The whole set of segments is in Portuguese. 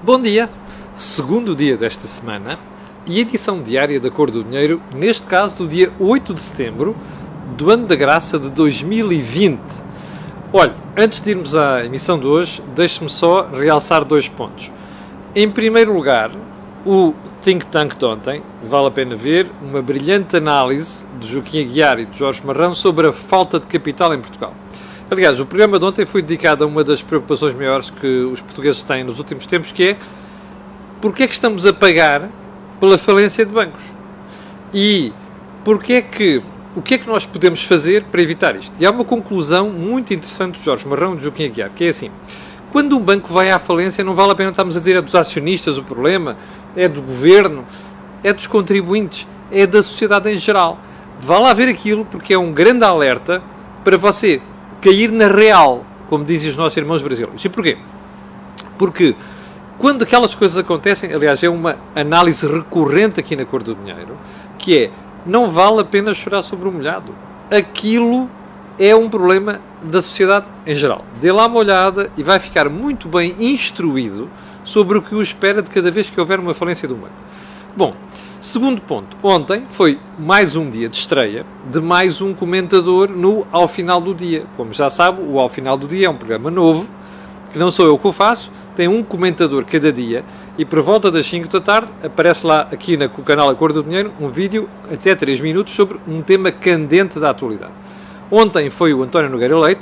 Bom dia, segundo dia desta semana e edição diária da Cor do Dinheiro, neste caso do dia 8 de setembro do ano da graça de 2020. Olha, antes de irmos à emissão de hoje, deixe-me só realçar dois pontos. Em primeiro lugar, o Think Tank de ontem, vale a pena ver, uma brilhante análise de Joaquim Aguiar e de Jorge Marrão sobre a falta de capital em Portugal. Aliás, o programa de ontem foi dedicado a uma das preocupações maiores que os portugueses têm nos últimos tempos, que é porque é que estamos a pagar pela falência de bancos? E porque é que o que é que nós podemos fazer para evitar isto? E há uma conclusão muito interessante de Jorge Marrão e de Joaquim Aguiar, que é assim, quando um banco vai à falência, não vale a pena estarmos a dizer é dos acionistas o problema, é do governo, é dos contribuintes, é da sociedade em geral. Vale a ver aquilo porque é um grande alerta para você cair na real, como dizem os nossos irmãos brasileiros. E porquê? Porque quando aquelas coisas acontecem, aliás, é uma análise recorrente aqui na Cor do Dinheiro, que é, não vale a pena chorar sobre o molhado. Aquilo é um problema da sociedade em geral. Dê lá uma olhada e vai ficar muito bem instruído sobre o que o espera de cada vez que houver uma falência do banco. Bom, Segundo ponto, ontem foi mais um dia de estreia de mais um comentador no Ao Final do Dia. Como já sabe, o Ao Final do Dia é um programa novo, que não sou eu que o faço, tem um comentador cada dia e por volta das 5 da tarde aparece lá aqui no canal Acordo do Dinheiro um vídeo até 3 minutos sobre um tema candente da atualidade. Ontem foi o António Nogueira Leite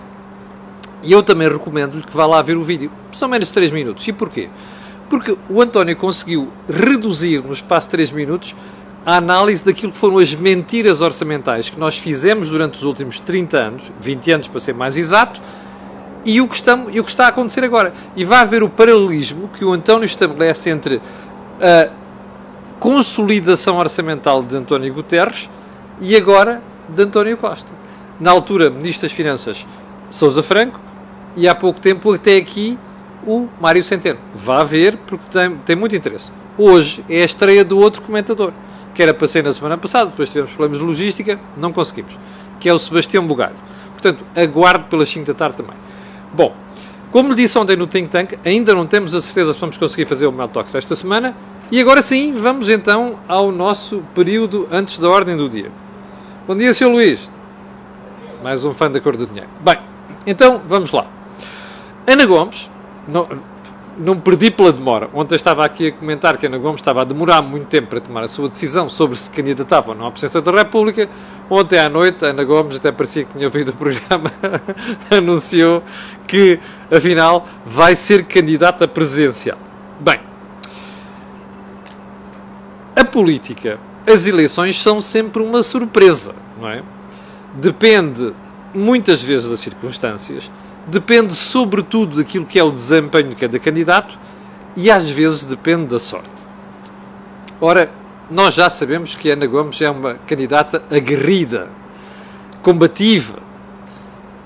e eu também recomendo-lhe que vá lá ver o vídeo. São menos de 3 minutos. E porquê? Porque o António conseguiu reduzir no espaço de 3 minutos a análise daquilo que foram as mentiras orçamentais que nós fizemos durante os últimos 30 anos, 20 anos para ser mais exato, e o que, estamos, e o que está a acontecer agora. E vai haver o paralelismo que o António estabelece entre a consolidação orçamental de António Guterres e agora de António Costa. Na altura, Ministro das Finanças Sousa Franco, e há pouco tempo até aqui o Mário Centeno. Vá ver, porque tem, tem muito interesse. Hoje é a estreia do outro comentador, que era para ser na semana passada, depois tivemos problemas de logística, não conseguimos, que é o Sebastião Bugalho. Portanto, aguardo pelas 5 da tarde também. Bom, como lhe disse ontem no Think Tank, ainda não temos a certeza se vamos conseguir fazer o Meltox esta semana, e agora sim, vamos então ao nosso período antes da ordem do dia. Bom dia, Sr. Luís. Mais um fã da cor do dinheiro. Bem, então vamos lá. Ana Gomes não, não perdi pela demora. Ontem estava aqui a comentar que Ana Gomes estava a demorar muito tempo para tomar a sua decisão sobre se candidatava ou não à presidência da República. Ontem à noite, Ana Gomes, até parecia que tinha ouvido o programa, anunciou que, afinal, vai ser candidata presidencial. Bem, a política, as eleições são sempre uma surpresa, não é? Depende muitas vezes das circunstâncias depende sobretudo daquilo que é o desempenho de cada candidato e às vezes depende da sorte. Ora, nós já sabemos que Ana Gomes é uma candidata aguerrida, combativa,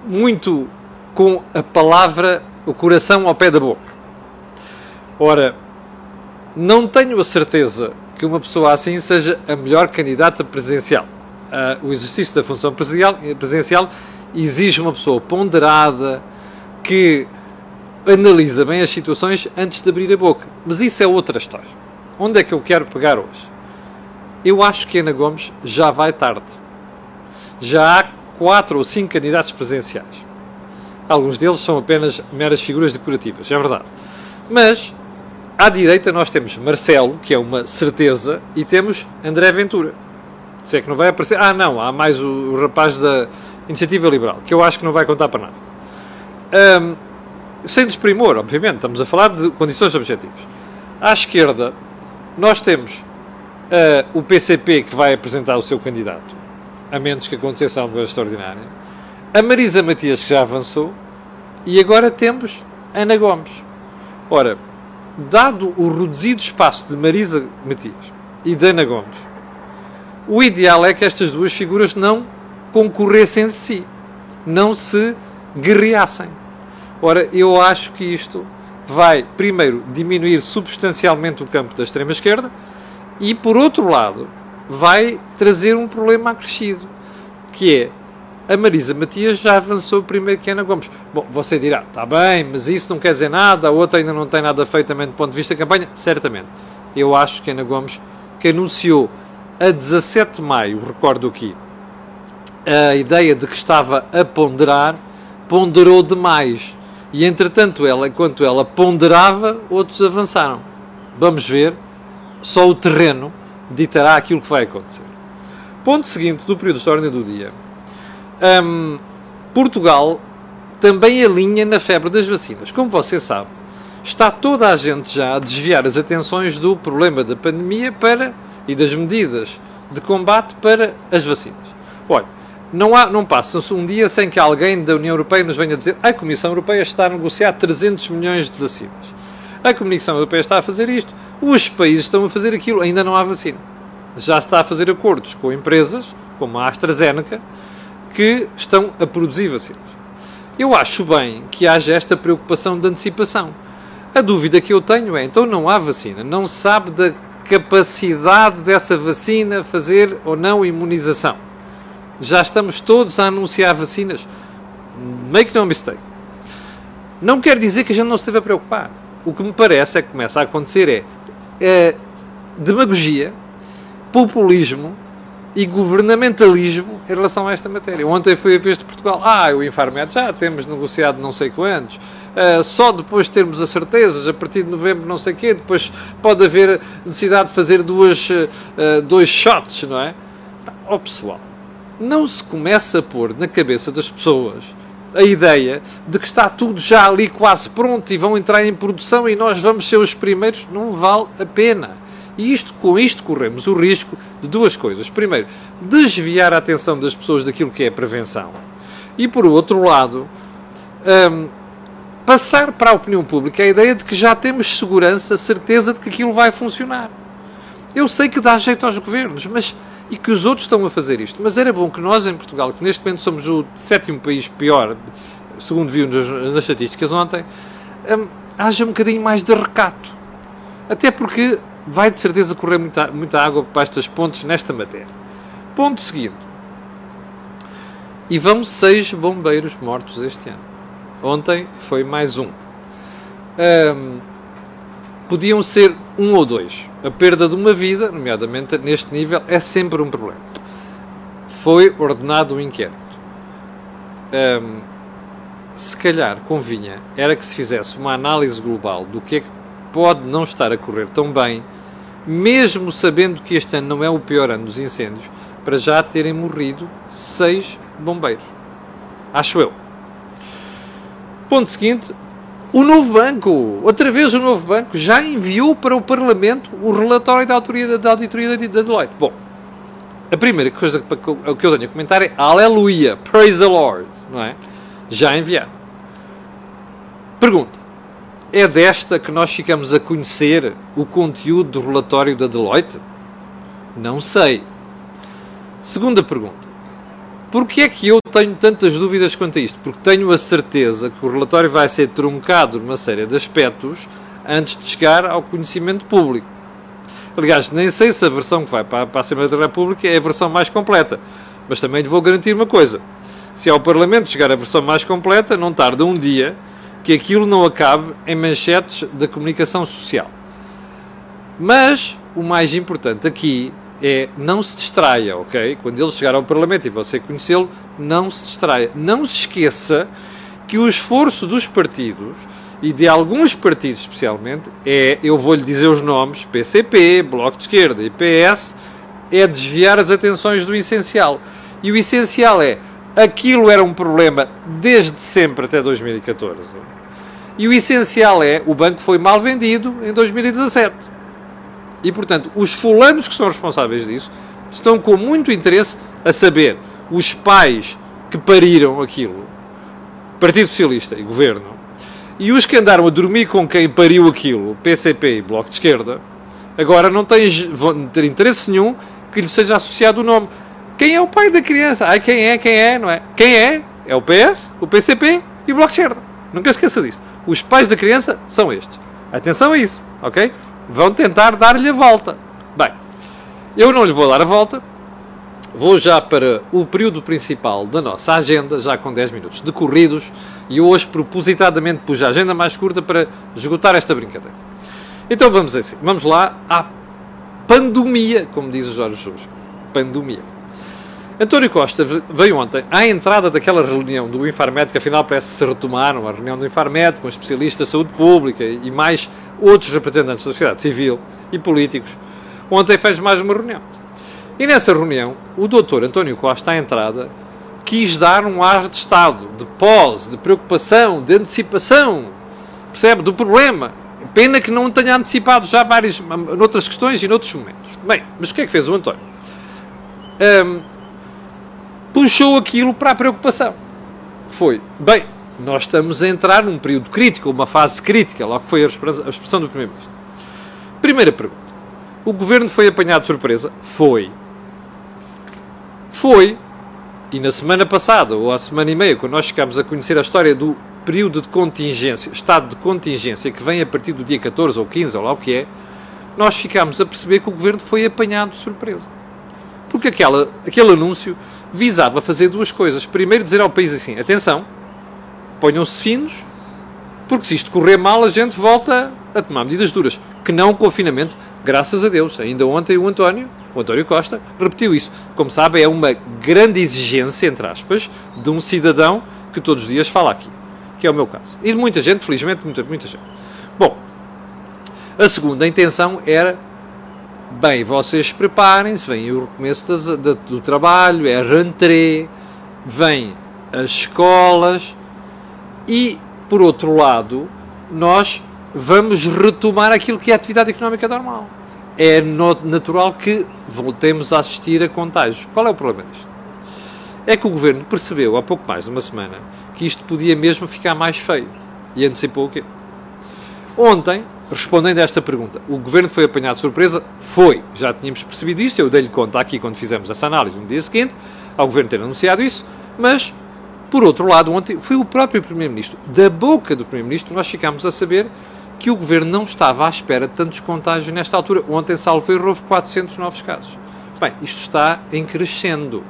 muito com a palavra, o coração ao pé da boca. Ora, não tenho a certeza que uma pessoa assim seja a melhor candidata presidencial. Uh, o exercício da função presidencial exige uma pessoa ponderada, que analisa bem as situações antes de abrir a boca. Mas isso é outra história. Onde é que eu quero pegar hoje? Eu acho que Ana Gomes já vai tarde. Já há quatro ou cinco candidatos presenciais. Alguns deles são apenas meras figuras decorativas, é verdade. Mas à direita nós temos Marcelo, que é uma certeza, e temos André Ventura. Se é que não vai aparecer. Ah, não, há mais o, o rapaz da Iniciativa Liberal, que eu acho que não vai contar para nada. Um, sem desprimor, obviamente, estamos a falar de condições objetivas. À esquerda, nós temos uh, o PCP que vai apresentar o seu candidato, a menos que aconteça alguma coisa extraordinária, a Marisa Matias que já avançou, e agora temos Ana Gomes. Ora, dado o reduzido espaço de Marisa Matias e de Ana Gomes, o ideal é que estas duas figuras não concorressem entre si, não se guerreassem. Ora, eu acho que isto vai, primeiro, diminuir substancialmente o campo da extrema-esquerda e, por outro lado, vai trazer um problema acrescido, que é a Marisa Matias já avançou primeiro que Ana Gomes. Bom, você dirá, está bem, mas isso não quer dizer nada, a outra ainda não tem nada feito também do ponto de vista da campanha. Certamente. Eu acho que Ana Gomes, que anunciou a 17 de maio, recordo aqui, a ideia de que estava a ponderar, ponderou demais. E entretanto, ela, enquanto ela ponderava, outros avançaram. Vamos ver, só o terreno ditará aquilo que vai acontecer. Ponto seguinte do período de ordem do dia. Um, Portugal também alinha na febre das vacinas. Como você sabe, está toda a gente já a desviar as atenções do problema da pandemia para e das medidas de combate para as vacinas. Olha, não, há, não passa-se um dia sem que alguém da União Europeia nos venha dizer a Comissão Europeia está a negociar 300 milhões de vacinas. A Comissão Europeia está a fazer isto, os países estão a fazer aquilo, ainda não há vacina. Já está a fazer acordos com empresas, como a AstraZeneca, que estão a produzir vacinas. Eu acho bem que haja esta preocupação de antecipação. A dúvida que eu tenho é, então não há vacina, não se sabe da capacidade dessa vacina fazer ou não imunização. Já estamos todos a anunciar vacinas. Make no mistake. Não quer dizer que a gente não se deva preocupar. O que me parece é que começa a acontecer é, é demagogia, populismo e governamentalismo em relação a esta matéria. Ontem foi a vez de Portugal. Ah, o Infarmed já temos negociado não sei quantos. Uh, só depois de termos as certezas, a partir de novembro não sei quê, depois pode haver necessidade de fazer duas, uh, dois shots, não é? Ó oh, pessoal, não se começa a pôr na cabeça das pessoas a ideia de que está tudo já ali quase pronto e vão entrar em produção e nós vamos ser os primeiros, não vale a pena. E isto, com isto corremos o risco de duas coisas. Primeiro, desviar a atenção das pessoas daquilo que é a prevenção. E por outro lado, um, passar para a opinião pública a ideia de que já temos segurança, certeza de que aquilo vai funcionar. Eu sei que dá jeito aos governos, mas e que os outros estão a fazer isto. Mas era bom que nós em Portugal, que neste momento somos o sétimo país pior, segundo viu nas, nas estatísticas ontem, um, haja um bocadinho mais de recato. Até porque vai de certeza correr muita, muita água para estas pontes nesta matéria. Ponto seguinte. E vão seis bombeiros mortos este ano. Ontem foi mais um. um. Podiam ser um ou dois. A perda de uma vida, nomeadamente neste nível, é sempre um problema. Foi ordenado um inquérito. Um, se calhar convinha era que se fizesse uma análise global do que é que pode não estar a correr tão bem, mesmo sabendo que este ano não é o pior ano dos incêndios, para já terem morrido seis bombeiros. Acho eu. Ponto seguinte: o novo banco, outra vez o novo banco, já enviou para o Parlamento o relatório da auditoria da, auditoria da Deloitte. Bom, a primeira coisa que eu tenho a comentar é Aleluia, praise the Lord, não é? Já enviaram. Pergunta: é desta que nós ficamos a conhecer o conteúdo do relatório da Deloitte? Não sei. Segunda pergunta. Porquê é que eu tenho tantas dúvidas quanto a isto? Porque tenho a certeza que o relatório vai ser truncado numa série de aspectos antes de chegar ao conhecimento público. Aliás, nem sei se a versão que vai para a Assembleia da República é a versão mais completa. Mas também lhe vou garantir uma coisa. Se ao Parlamento chegar a versão mais completa, não tarda um dia que aquilo não acabe em manchetes da comunicação social. Mas o mais importante aqui é não se distraia, ok? Quando ele chegar ao Parlamento e você conhecê-lo, não se distraia. Não se esqueça que o esforço dos partidos e de alguns partidos especialmente é, eu vou-lhe dizer os nomes, PCP, Bloco de Esquerda e PS, é desviar as atenções do essencial. E o essencial é, aquilo era um problema desde sempre até 2014 e o essencial é, o banco foi mal vendido em 2017. E, portanto, os fulanos que são responsáveis disso estão com muito interesse a saber os pais que pariram aquilo, Partido Socialista e Governo, e os que andaram a dormir com quem pariu aquilo, PCP e Bloco de Esquerda, agora não têm vão ter interesse nenhum que lhe seja associado o nome. Quem é o pai da criança? Ah, quem é? Quem é? Não é? Quem é? É o PS, o PCP e o Bloco de Esquerda. Nunca esqueça disso os pais da criança são estes. Atenção a isso, ok? Vão tentar dar-lhe a volta. Bem, eu não lhe vou dar a volta vou já para o período principal da nossa agenda, já com 10 minutos decorridos, e hoje propositadamente pus a agenda mais curta para esgotar esta brincadeira. Então vamos assim, vamos lá à pandemia, como diz o Jorge Jesus. Pandemia. António Costa veio ontem à entrada daquela reunião do Infarmed, que afinal parece se retomaram, a reunião do Infarmed com especialistas de saúde pública e mais outros representantes da sociedade civil e políticos. Ontem fez mais uma reunião. E nessa reunião, o doutor António Costa, à entrada, quis dar um ar de Estado, de pós, de preocupação, de antecipação, percebe, do problema. Pena que não tenha antecipado já várias, noutras questões e noutros momentos. Bem, mas o que é que fez o António? Um, puxou aquilo para a preocupação. Foi, bem, nós estamos a entrar num período crítico, uma fase crítica, logo foi a expressão do Primeiro-Ministro. Primeira pergunta. O governo foi apanhado de surpresa? Foi. Foi, e na semana passada, ou há semana e meia, quando nós ficámos a conhecer a história do período de contingência, estado de contingência, que vem a partir do dia 14 ou 15, ou lá o que é, nós ficámos a perceber que o governo foi apanhado de surpresa. Porque aquela, aquele anúncio visava fazer duas coisas. Primeiro, dizer ao país assim: atenção, ponham-se finos, porque se isto correr mal, a gente volta a tomar medidas duras. Que não o confinamento, graças a Deus. Ainda ontem o António o António Costa repetiu isso. Como sabe, é uma grande exigência, entre aspas, de um cidadão que todos os dias fala aqui, que é o meu caso. E de muita gente, felizmente, muita, muita gente. Bom, a segunda intenção era, bem, vocês preparem-se, vem o recomeço das, do, do trabalho, é rentrée, vem as escolas e, por outro lado, nós vamos retomar aquilo que é a atividade económica normal é natural que voltemos a assistir a contágios. Qual é o problema disto? É que o governo percebeu há pouco mais de uma semana que isto podia mesmo ficar mais feio e antecipou o quê? Ontem, respondendo a esta pergunta, o governo foi apanhado de surpresa? Foi. Já tínhamos percebido isto, eu dei-lhe conta aqui quando fizemos essa análise no dia seguinte, ao governo ter anunciado isso, mas, por outro lado, ontem foi o próprio Primeiro-Ministro, da boca do Primeiro-Ministro, nós ficámos a saber que o governo não estava à espera de tantos contágios nesta altura. Ontem, salvo erro, houve 400 novos casos. Bem, isto está em crescendo.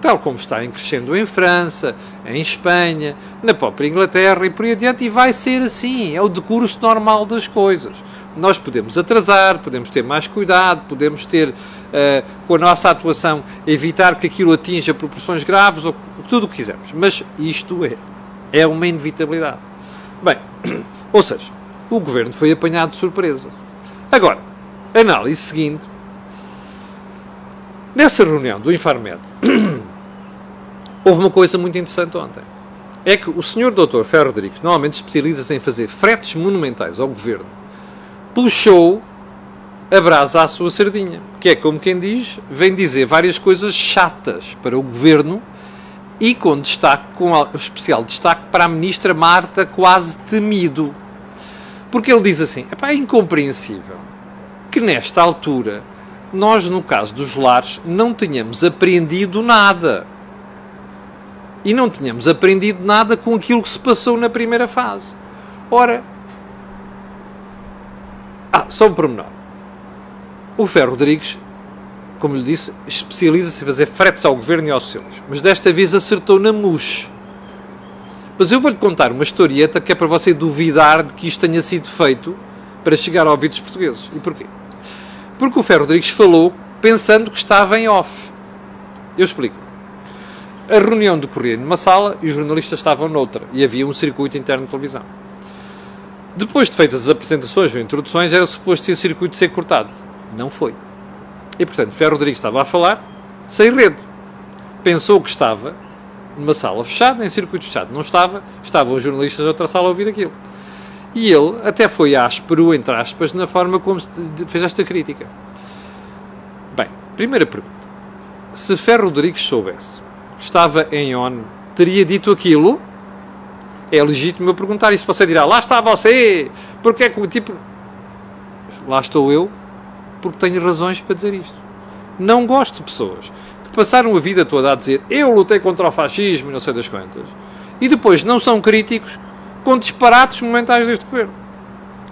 Tal como está em crescendo em França, em Espanha, na própria Inglaterra e por aí adiante, e vai ser assim. É o decurso normal das coisas. Nós podemos atrasar, podemos ter mais cuidado, podemos ter, uh, com a nossa atuação, evitar que aquilo atinja proporções graves, ou tudo o que quisermos. Mas isto é, é uma inevitabilidade. Bem, ou seja, o governo foi apanhado de surpresa. Agora, análise seguinte. Nessa reunião do Infarmed, houve uma coisa muito interessante ontem. É que o senhor Dr. Ferro Rodrigues, normalmente especializa-se em fazer fretes monumentais ao governo, puxou a brasa à sua sardinha. Que é como quem diz, vem dizer várias coisas chatas para o governo e com destaque, com especial destaque para a ministra Marta, quase temido. Porque ele diz assim: é incompreensível que nesta altura nós, no caso dos lares, não tenhamos aprendido nada. E não tínhamos aprendido nada com aquilo que se passou na primeira fase. Ora, ah, só um pormenor. O Ferro Rodrigues, como lhe disse, especializa-se em fazer fretes ao governo e aos socialismo. Mas desta vez acertou na mousse. Mas eu vou-lhe contar uma historieta que é para você duvidar de que isto tenha sido feito para chegar a ouvidos portugueses. E porquê? Porque o Ferro Rodrigues falou pensando que estava em off. Eu explico. A reunião decorria numa sala e os jornalistas estavam noutra e havia um circuito interno de televisão. Depois de feitas as apresentações ou introduções, era suposto esse circuito ser cortado. Não foi. E, portanto, Ferro Rodrigues estava a falar sem rede. Pensou que estava numa sala fechada, em circuito fechado. Não estava, estavam os jornalistas da outra sala a ouvir aquilo. E ele até foi áspero, entre aspas, na forma como fez esta crítica. Bem, primeira pergunta. Se Ferro Rodrigues soubesse que estava em ON, teria dito aquilo? É legítimo eu perguntar isso. Você dirá, lá está você, porque é que, tipo... Lá estou eu, porque tenho razões para dizer isto. Não gosto de pessoas passaram a vida toda a dizer eu lutei contra o fascismo e não sei das quantas, e depois não são críticos com disparates momentais deste governo,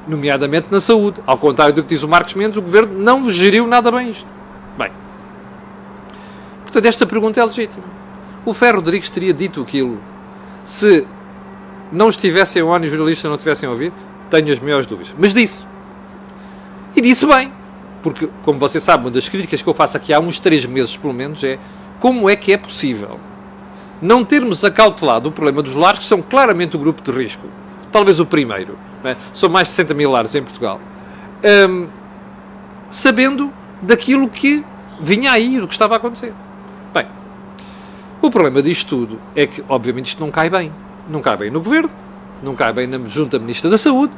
nomeadamente na saúde. Ao contrário do que diz o Marcos Mendes, o governo não geriu nada bem isto. Bem, Portanto, esta pergunta é legítima. O Ferro Rodrigues teria dito aquilo se não estivessem on e os jornalistas não tivessem a ouvir? Tenho as maiores dúvidas. Mas disse. E disse bem. Porque, como você sabe, uma das críticas que eu faço aqui há uns três meses, pelo menos, é como é que é possível não termos acautelado o problema dos lares, que são claramente o grupo de risco. Talvez o primeiro. É? São mais de 60 mil lares em Portugal. Um, sabendo daquilo que vinha aí, do que estava a acontecer. Bem, o problema disto tudo é que, obviamente, isto não cai bem. Não cai bem no Governo, não cai bem na Junta Ministra da Saúde.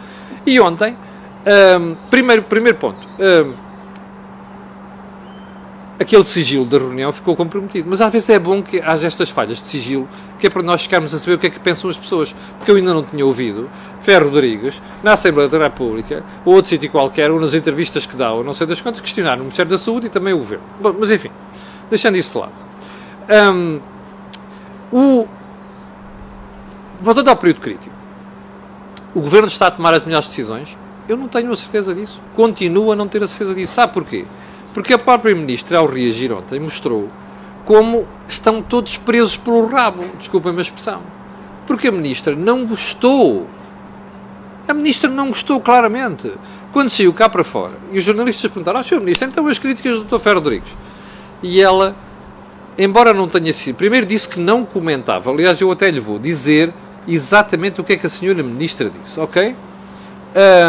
E ontem, um, primeiro, primeiro ponto, um, aquele sigilo da reunião ficou comprometido. Mas às vezes é bom que haja estas falhas de sigilo, que é para nós ficarmos a saber o que é que pensam as pessoas. Porque eu ainda não tinha ouvido Ferro Rodrigues, na Assembleia da República, ou outro sítio qualquer, ou nas entrevistas que dá, ou não sei das quantas, questionar o Ministério da Saúde e também o Governo. Bom, mas enfim, deixando isso de lado. Um, o... Voltando ao período crítico. O Governo está a tomar as melhores decisões? Eu não tenho a certeza disso. Continuo a não ter a certeza disso. Sabe porquê? Porque a própria Ministra, ao reagir ontem, mostrou como estão todos presos pelo rabo, desculpem-me a expressão. Porque a Ministra não gostou. A Ministra não gostou claramente. Quando saiu cá para fora, e os jornalistas perguntaram ao Sr. Ministro, então as críticas do Dr. Ferro Rodrigues. E ela, embora não tenha sido, primeiro disse que não comentava, aliás, eu até lhe vou dizer exatamente o que é que a senhora Ministra disse, ok?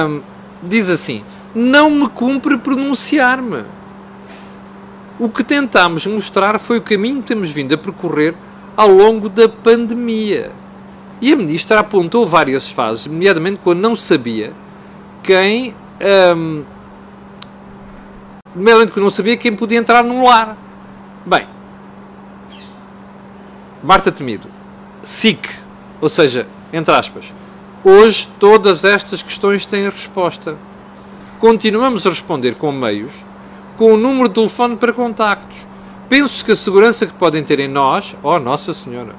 Um, diz assim, não me cumpre pronunciar-me. O que tentámos mostrar foi o caminho que temos vindo a percorrer ao longo da pandemia. E a ministra apontou várias fases, nomeadamente quando não sabia quem. Um, nomeadamente quando não sabia quem podia entrar no lar. Bem, Marta Temido, SIC, ou seja, entre aspas, hoje todas estas questões têm resposta. Continuamos a responder com meios com o número de telefone para contactos. Penso que a segurança que podem ter em nós, oh Nossa Senhora,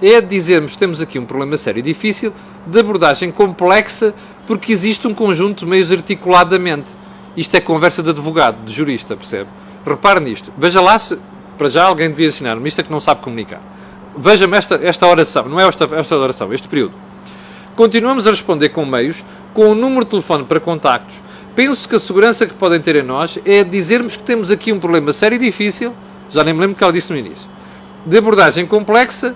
é dizermos temos aqui um problema sério e difícil, de abordagem complexa, porque existe um conjunto de meios articuladamente. Isto é conversa de advogado, de jurista, percebe? Repare nisto. Veja lá se, para já, alguém devia ensinar-me. Isto é que não sabe comunicar. Veja-me esta, esta oração, não é esta, esta oração, este período. Continuamos a responder com meios, com o número de telefone para contactos, penso que a segurança que podem ter em nós é dizermos que temos aqui um problema sério e difícil, já nem me lembro que ela disse no início, de abordagem complexa,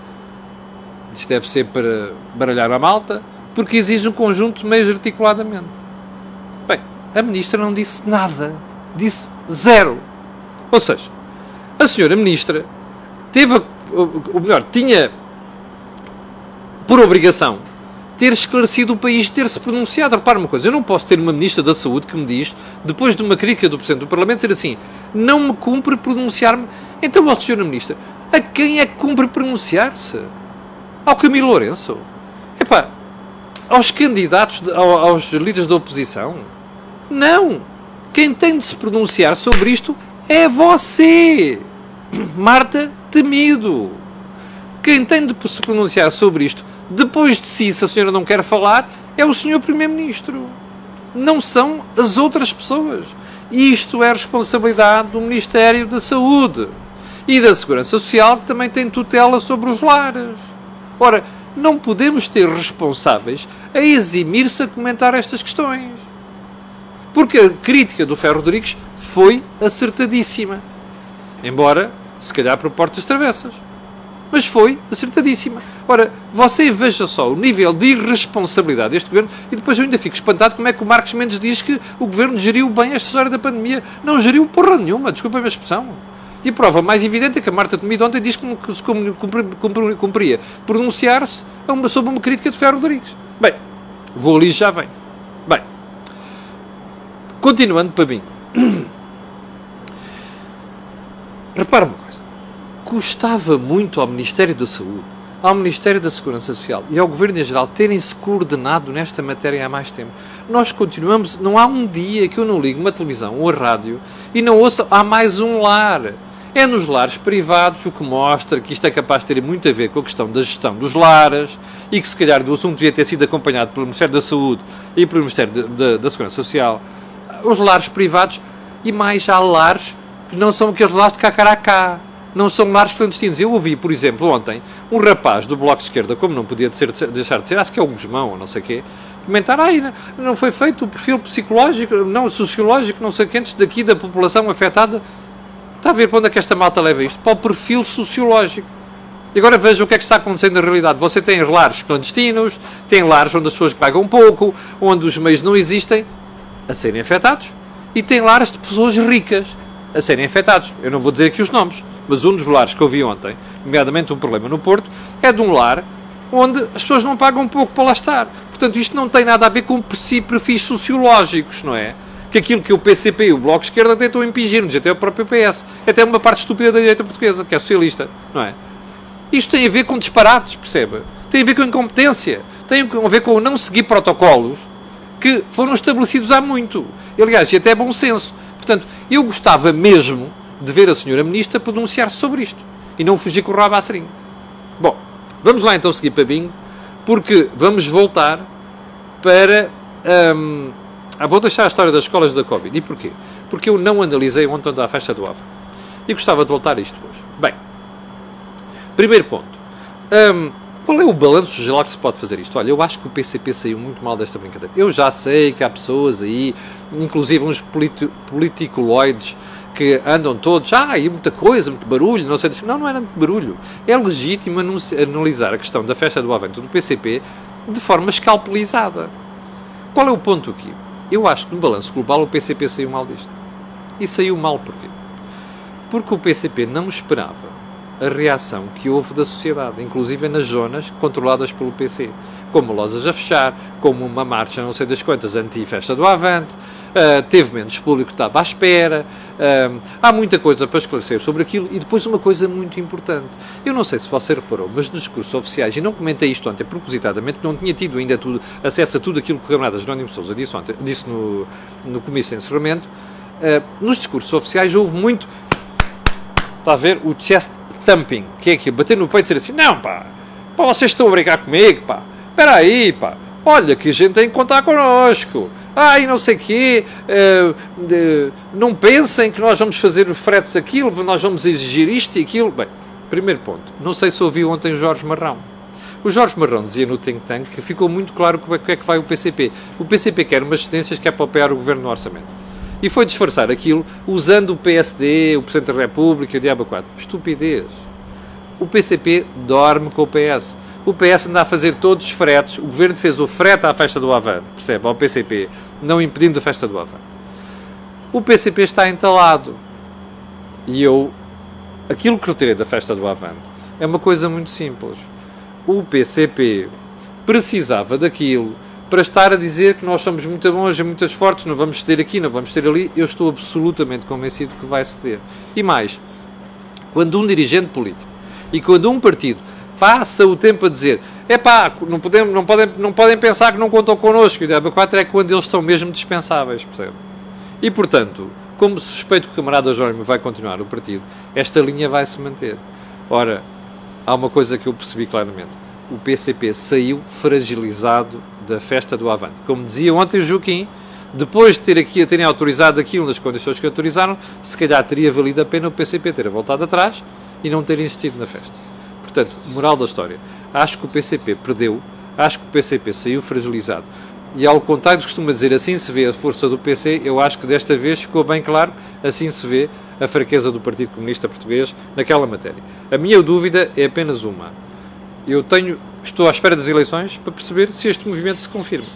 isto deve ser para baralhar a malta, porque exige um conjunto meios articuladamente. Bem, a ministra não disse nada, disse zero. Ou seja, a senhora ministra teve, ou melhor, tinha por obrigação ter esclarecido o país, ter-se pronunciado. Repare uma coisa, eu não posso ter uma Ministra da Saúde que me diz, depois de uma crítica do Presidente do Parlamento, dizer assim, não me cumpre pronunciar-me. Então, ó, Sra. Ministra, a quem é que cumpre pronunciar-se? Ao Camilo Lourenço? Epá, aos candidatos, aos líderes da oposição? Não! Quem tem de se pronunciar sobre isto é você, Marta Temido. Quem tem de se pronunciar sobre isto depois de si, se a senhora não quer falar, é o senhor Primeiro-Ministro. Não são as outras pessoas. Isto é responsabilidade do Ministério da Saúde e da Segurança Social, que também tem tutela sobre os lares. Ora, não podemos ter responsáveis a eximir-se a comentar estas questões. Porque a crítica do Ferro Rodrigues foi acertadíssima. Embora, se calhar, por portas travessas mas foi acertadíssima. Ora, você veja só o nível de irresponsabilidade deste governo e depois eu ainda fico espantado como é que o Marcos Mendes diz que o governo geriu bem esta história da pandemia. Não geriu porra nenhuma, desculpa a minha expressão. E a prova mais evidente é que a Marta Temido ontem disse que cumpria, cumpria pronunciar-se sobre uma crítica de Ferro Rodrigues. Bem, vou ali já vem. Bem, continuando para mim. Repare-me custava muito ao Ministério da Saúde, ao Ministério da Segurança Social e ao Governo em geral terem-se coordenado nesta matéria há mais tempo. Nós continuamos, não há um dia que eu não ligo uma televisão ou a rádio e não ouça, há mais um lar. É nos lares privados o que mostra que isto é capaz de ter muito a ver com a questão da gestão dos lares e que se calhar do assunto devia ter sido acompanhado pelo Ministério da Saúde e pelo Ministério de, de, da Segurança Social. Os lares privados e mais há lares que não são aqueles lares de cacaracá não são lares clandestinos. Eu ouvi, por exemplo, ontem, um rapaz do Bloco de Esquerda, como não podia ser, deixar de ser, acho que é o Guzmão, ou não sei o quê, comentar, ah, não foi feito o perfil psicológico, não sociológico, não sei o que, antes daqui da população afetada. Está a ver para onde é que esta malta leva isto? Para o perfil sociológico. E agora veja o que é que está acontecendo na realidade. Você tem lares clandestinos, tem lares onde as pessoas pagam pouco, onde os meios não existem, a serem afetados, e tem lares de pessoas ricas a serem afetados. Eu não vou dizer aqui os nomes, mas um dos lares que eu vi ontem, nomeadamente um problema no Porto, é de um lar onde as pessoas não pagam pouco para lá estar. Portanto, isto não tem nada a ver com perfis sociológicos, não é? Que aquilo que o PCP e o Bloco de Esquerda tentam impingir-nos, até o próprio PS. Até uma parte estúpida da direita portuguesa, que é socialista, não é? Isto tem a ver com disparates, percebe? Tem a ver com incompetência. Tem a ver com não seguir protocolos que foram estabelecidos há muito. Aliás, e até bom senso. Portanto, eu gostava mesmo de ver a senhora Ministra pronunciar-se sobre isto. E não fugir com o rabo à seringa. Bom, vamos lá então seguir para bingo, porque vamos voltar para... Hum, ah, vou deixar a história das escolas da Covid. E porquê? Porque eu não analisei ontem da festa do AVA. E gostava de voltar a isto hoje. Bem, Primeiro ponto. Um, qual é o balanço geral que se pode fazer isto? Olha, eu acho que o PCP saiu muito mal desta brincadeira. Eu já sei que há pessoas aí, inclusive uns politiculoides, que andam todos, ah, e muita coisa, muito barulho, não sei. Não, não era muito barulho. É legítimo analisar a questão da festa do Avento do PCP de forma escalpelizada. Qual é o ponto aqui? Eu acho que no balanço global o PCP saiu mal disto. E saiu mal porquê? Porque o PCP não esperava a reação que houve da sociedade, inclusive nas zonas controladas pelo PC, como lojas a fechar, como uma marcha não sei das quantas anti-festa do Avante, uh, teve menos público que estava à espera, uh, há muita coisa para esclarecer sobre aquilo e depois uma coisa muito importante. Eu não sei se você reparou, mas nos discursos oficiais, e não comentei isto ontem propositadamente, não tinha tido ainda tudo, acesso a tudo aquilo que o camarada Jerónimo Sousa disse, ontem, disse no, no comício de encerramento, uh, nos discursos oficiais houve muito, está a ver, o chest thumping, que é aquilo, bater no peito e dizer assim, não pá, pá, vocês estão a brigar comigo, pá, espera aí, pá, olha que a gente tem que contar connosco, ai, não sei o quê, uh, uh, não pensem que nós vamos fazer fretes aquilo, nós vamos exigir isto e aquilo. Bem, primeiro ponto, não sei se ouviu ontem Jorge Marrão. O Jorge Marrão dizia no think tank que ficou muito claro como é, que é vai o PCP. O PCP quer umas extensões que é para apoiar o governo no orçamento e foi disfarçar aquilo usando o PSD, o Presidente da República e o Diabo 4. Estupidez. O PCP dorme com o PS. O PS anda a fazer todos os fretes. O Governo fez o frete à festa do Avante, percebe? Ao PCP, não impedindo a festa do Avante. O PCP está entalado. E eu, aquilo que retirei da festa do Avante é uma coisa muito simples. O PCP precisava daquilo para estar a dizer que nós somos muito bons e muito fortes, não vamos ceder aqui, não vamos ceder ali, eu estou absolutamente convencido que vai ceder. E mais, quando um dirigente político e quando um partido passa o tempo a dizer é pá, não, podem, não, podem, não podem pensar que não contam connosco, e o 4 é quando eles são mesmo dispensáveis, percebe? E portanto, como suspeito que o camarada Jónimo vai continuar o partido, esta linha vai se manter. Ora, há uma coisa que eu percebi claramente: o PCP saiu fragilizado da festa do Avante. Como dizia ontem o Joaquim, depois de ter aqui, terem autorizado aquilo nas condições que autorizaram, se calhar teria valido a pena o PCP ter voltado atrás e não ter insistido na festa. Portanto, moral da história, acho que o PCP perdeu, acho que o PCP saiu fragilizado. E ao contrário que costuma dizer, assim se vê a força do PC, eu acho que desta vez ficou bem claro, assim se vê a fraqueza do Partido Comunista Português naquela matéria. A minha dúvida é apenas uma. Eu tenho estou à espera das eleições para perceber se este movimento se confirma.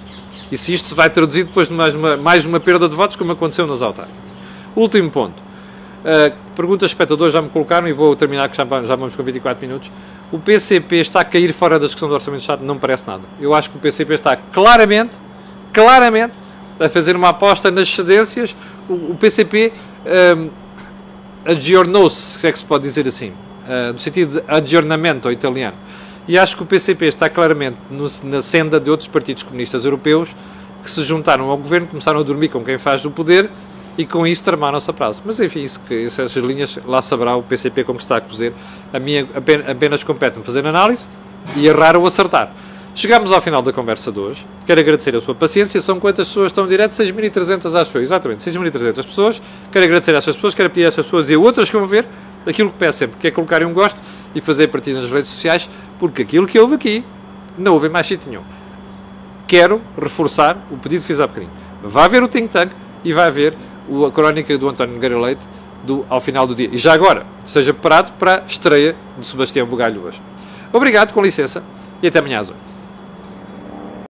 E se isto vai traduzir depois de mais uma, mais uma perda de votos, como aconteceu nas autárquicas. Último ponto. Uh, perguntas espectadores já me colocaram e vou terminar, que já, já vamos com 24 minutos. O PCP está a cair fora da discussão do Orçamento de Estado? Não parece nada. Eu acho que o PCP está claramente, claramente, a fazer uma aposta nas cedências. O, o PCP um, aggiornou-se, se é que se pode dizer assim, uh, no sentido de aggiornamento ao italiano e acho que o PCP está claramente no, na senda de outros partidos comunistas europeus que se juntaram ao governo, começaram a dormir com quem faz o poder e com isso tramaram-se a prazo. Mas enfim, isso, essas linhas lá saberá o PCP como está a cozer. A apenas, apenas compete-me fazer análise e errar ou acertar. Chegamos ao final da conversa de hoje. Quero agradecer a sua paciência. São quantas pessoas estão direto? 6.300 acho eu. Exatamente, 6.300 pessoas. Quero agradecer a estas pessoas, quero pedir a estas pessoas e a outras que vão ver aquilo que peço sempre, que é colocarem um gosto e fazer partidas nas redes sociais, porque aquilo que houve aqui, não houve mais sítio nenhum. Quero reforçar o pedido que fiz há bocadinho. Vá ver o Think Tank e vai ver a crónica do António Nogueira Leite do, ao final do dia. E já agora, seja preparado para a estreia de Sebastião Bugalho hoje. Obrigado, com licença, e até amanhã às 8.